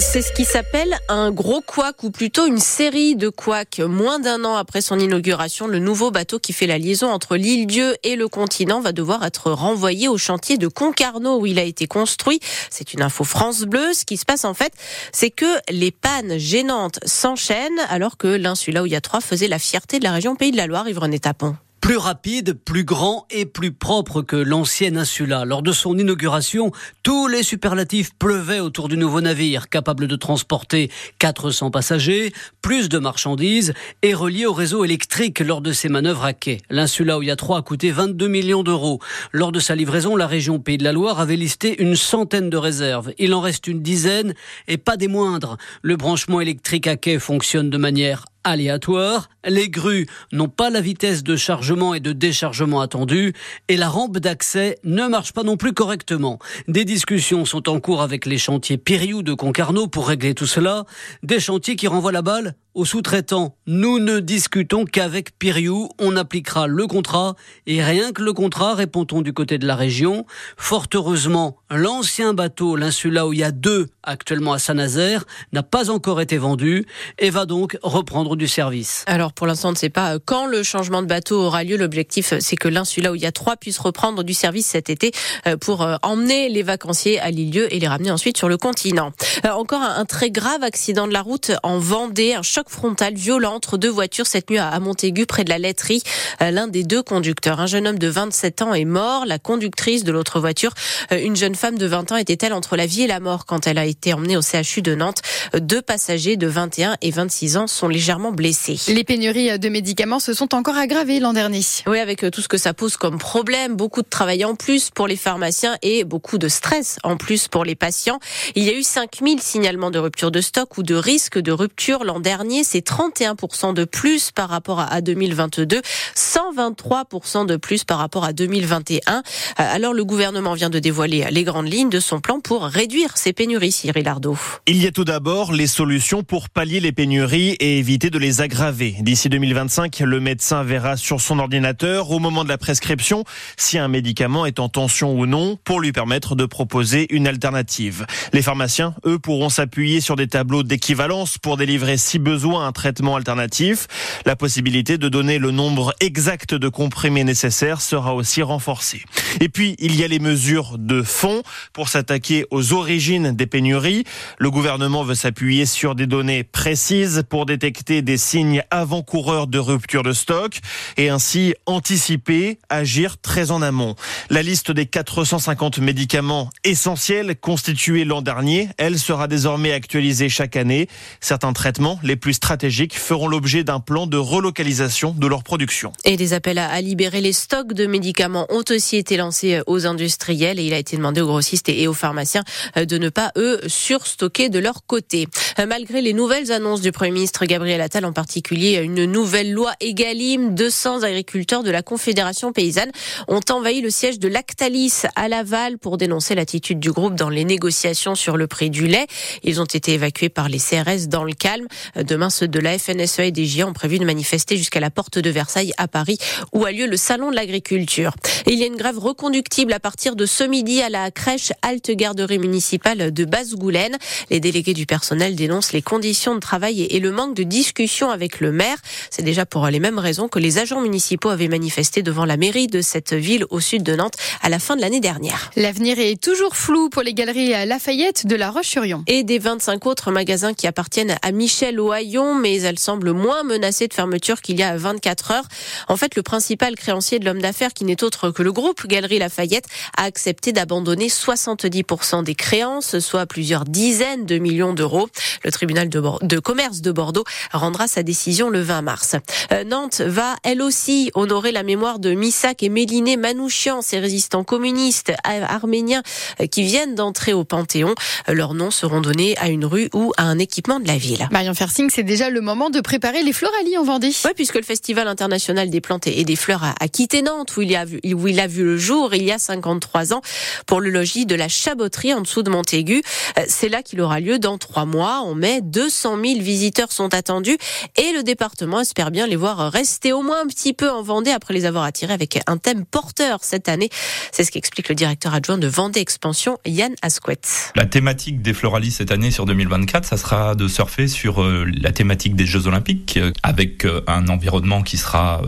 C'est ce qui s'appelle un gros couac ou plutôt une série de couacs. Moins d'un an après son inauguration, le nouveau bateau qui fait la liaison entre l'île Dieu et le continent va devoir être renvoyé au chantier de Concarneau où il a été construit. C'est une info France Bleu. Ce qui se passe en fait, c'est que les pannes gênantes s'enchaînent alors que l'insula où il y a trois faisait la fierté de la région Pays de la Loire, Yvonne Tapon plus rapide, plus grand et plus propre que l'ancienne Insula. Lors de son inauguration, tous les superlatifs pleuvaient autour du nouveau navire, capable de transporter 400 passagers, plus de marchandises et relié au réseau électrique lors de ses manœuvres à quai. L'Insula Oya 3 a coûté 22 millions d'euros. Lors de sa livraison, la région Pays de la Loire avait listé une centaine de réserves. Il en reste une dizaine et pas des moindres. Le branchement électrique à quai fonctionne de manière aléatoire, les grues n'ont pas la vitesse de chargement et de déchargement attendue et la rampe d'accès ne marche pas non plus correctement. Des discussions sont en cours avec les chantiers Piriou de Concarneau pour régler tout cela, des chantiers qui renvoient la balle aux sous-traitants. Nous ne discutons qu'avec Piriou, on appliquera le contrat et rien que le contrat, répond-on du côté de la région. Fort heureusement, l'ancien bateau, l'insula où il y a deux actuellement à Saint-Nazaire, n'a pas encore été vendu et va donc reprendre du service. Alors pour l'instant, on ne sait pas quand le changement de bateau aura lieu. L'objectif, c'est que l'insula où il y a trois puisse reprendre du service cet été euh, pour euh, emmener les vacanciers à l'île et les ramener ensuite sur le continent. Euh, encore un très grave accident de la route en Vendée, un choc frontale violent entre deux voitures cette nuit à Montaigu, près de la laiterie. Euh, l'un des deux conducteurs, un jeune homme de 27 ans, est mort. La conductrice de l'autre voiture, euh, une jeune femme de 20 ans, était-elle entre la vie et la mort quand elle a été emmenée au CHU de Nantes? Euh, deux passagers de 21 et 26 ans sont légèrement blessés. Les pénuries de médicaments se sont encore aggravées l'an dernier. Oui, avec tout ce que ça pose comme problème, beaucoup de travail en plus pour les pharmaciens et beaucoup de stress en plus pour les patients. Il y a eu 5000 signalements de rupture de stock ou de risque de rupture l'an dernier c'est 31% de plus par rapport à 2022, 123% de plus par rapport à 2021. Euh, alors le gouvernement vient de dévoiler les grandes lignes de son plan pour réduire ces pénuries, Cyril Ardo. Il y a tout d'abord les solutions pour pallier les pénuries et éviter de les aggraver. D'ici 2025, le médecin verra sur son ordinateur au moment de la prescription si un médicament est en tension ou non pour lui permettre de proposer une alternative. Les pharmaciens, eux, pourront s'appuyer sur des tableaux d'équivalence pour délivrer si besoin besoin un traitement alternatif. La possibilité de donner le nombre exact de comprimés nécessaires sera aussi renforcée. Et puis, il y a les mesures de fond pour s'attaquer aux origines des pénuries. Le gouvernement veut s'appuyer sur des données précises pour détecter des signes avant-coureurs de rupture de stock et ainsi anticiper, agir très en amont. La liste des 450 médicaments essentiels constitués l'an dernier, elle sera désormais actualisée chaque année. Certains traitements les plus stratégiques feront l'objet d'un plan de relocalisation de leur production. Et des appels à libérer les stocks de médicaments ont aussi été lancés aux industriels et il a été demandé aux grossistes et aux pharmaciens euh, de ne pas, eux, surstocker de leur côté. Euh, malgré les nouvelles annonces du Premier ministre Gabriel Attal, en particulier une nouvelle loi Egalim, 200 agriculteurs de la Confédération paysanne ont envahi le siège de Lactalis à Laval pour dénoncer l'attitude du groupe dans les négociations sur le prix du lait. Ils ont été évacués par les CRS dans le calme. Euh, Demain, ceux de la FNSE et des GIA ont prévu de manifester jusqu'à la porte de Versailles à Paris, où a lieu le salon de l'agriculture. il y a une grève reconductible à partir de ce midi à la crèche Halte Garderie municipale de Basse-Goulaine. Les délégués du personnel dénoncent les conditions de travail et le manque de discussion avec le maire. C'est déjà pour les mêmes raisons que les agents municipaux avaient manifesté devant la mairie de cette ville au sud de Nantes à la fin de l'année dernière. L'avenir est toujours flou pour les galeries Lafayette de La Roche-sur-Yon. Et des 25 autres magasins qui appartiennent à Michel Mais elle semble moins menacée de fermeture qu'il y a 24 heures. En fait, le principal créancier de l'homme d'affaires, qui n'est autre que le groupe Galerie Lafayette, a accepté d'abandonner 70% des créances, soit plusieurs dizaines de millions d'euros. Le tribunal de, commerce de Bordeaux rendra sa décision le 20 mars. Euh, Nantes va, elle aussi, honorer la mémoire de Missak et Méliné Manouchian, ces résistants communistes arméniens euh, qui viennent d'entrer au Panthéon. Euh, leurs noms seront donnés à une rue ou à un équipement de la ville. Marion Fersing, c'est déjà le moment de préparer les floralies en Vendée. Oui, puisque le Festival international des plantes et des fleurs a, quitté Nantes, où il, a vu, où il a vu le jour il y a 53 ans, pour le logis de la Chaboterie en dessous de Montaigu. Euh, c'est là qu'il aura lieu dans trois mois. En mai, 200 000 visiteurs sont attendus et le département espère bien les voir rester au moins un petit peu en Vendée après les avoir attirés avec un thème porteur cette année. C'est ce qu'explique le directeur adjoint de Vendée Expansion, Yann Asquette. La thématique des floralies cette année sur 2024, ça sera de surfer sur euh, la thématique des Jeux Olympiques euh, avec euh, un environnement qui sera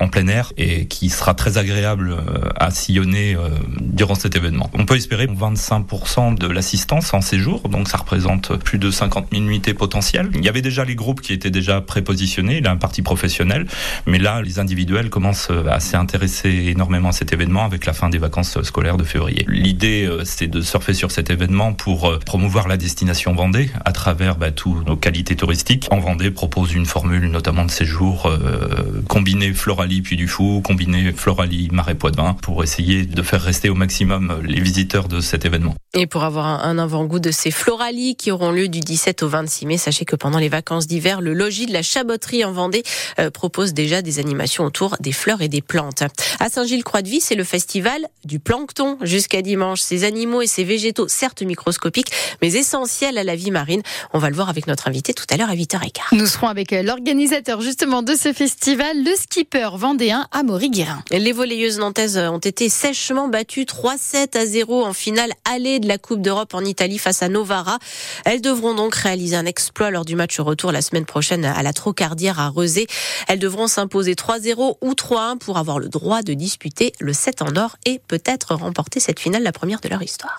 en plein air et qui sera très agréable à sillonner durant cet événement. On peut espérer 25% de l'assistance en séjour, donc ça représente plus de 50 000 nuitées potentielles. Il y avait déjà les groupes qui étaient déjà prépositionnés, a un parti professionnel, mais là les individuels commencent à s'intéresser énormément à cet événement avec la fin des vacances scolaires de février. L'idée c'est de surfer sur cet événement pour promouvoir la destination Vendée à travers bah, tous nos qualités touristiques. En Vendée propose une formule notamment de séjour euh, combiné Floralie puis du Fou, combiné Floralie Marais Poitevin pour essayer de faire rester au maximum les visiteurs de cet événement. Et pour avoir un avant-goût de ces Floralies qui auront lieu du 17 au 26 mai, sachez que pendant les vacances d'hiver, le logis de la Chaboterie en Vendée euh, propose déjà des animations autour des fleurs et des plantes. À Saint-Gilles-Croix-de-Vie, c'est le festival du plancton jusqu'à dimanche. Ces animaux et ces végétaux, certes microscopiques, mais essentiels à la vie marine. On va le voir avec notre invité tout à l'heure à 8h15. Nous serons avec l'organisateur justement de ce festival, le skipper vendéen Amaury Guérin. Les volleyeuses nantaises ont été sèchement battues 3-7 à 0 en finale allée de la Coupe d'Europe en Italie face à Novara. Elles devront donc réaliser un exploit lors du match retour la semaine prochaine à la Trocardière à Rezé. Elles devront s'imposer 3-0 ou 3-1 pour avoir le droit de disputer le 7 en or et peut-être remporter cette finale, la première de leur histoire.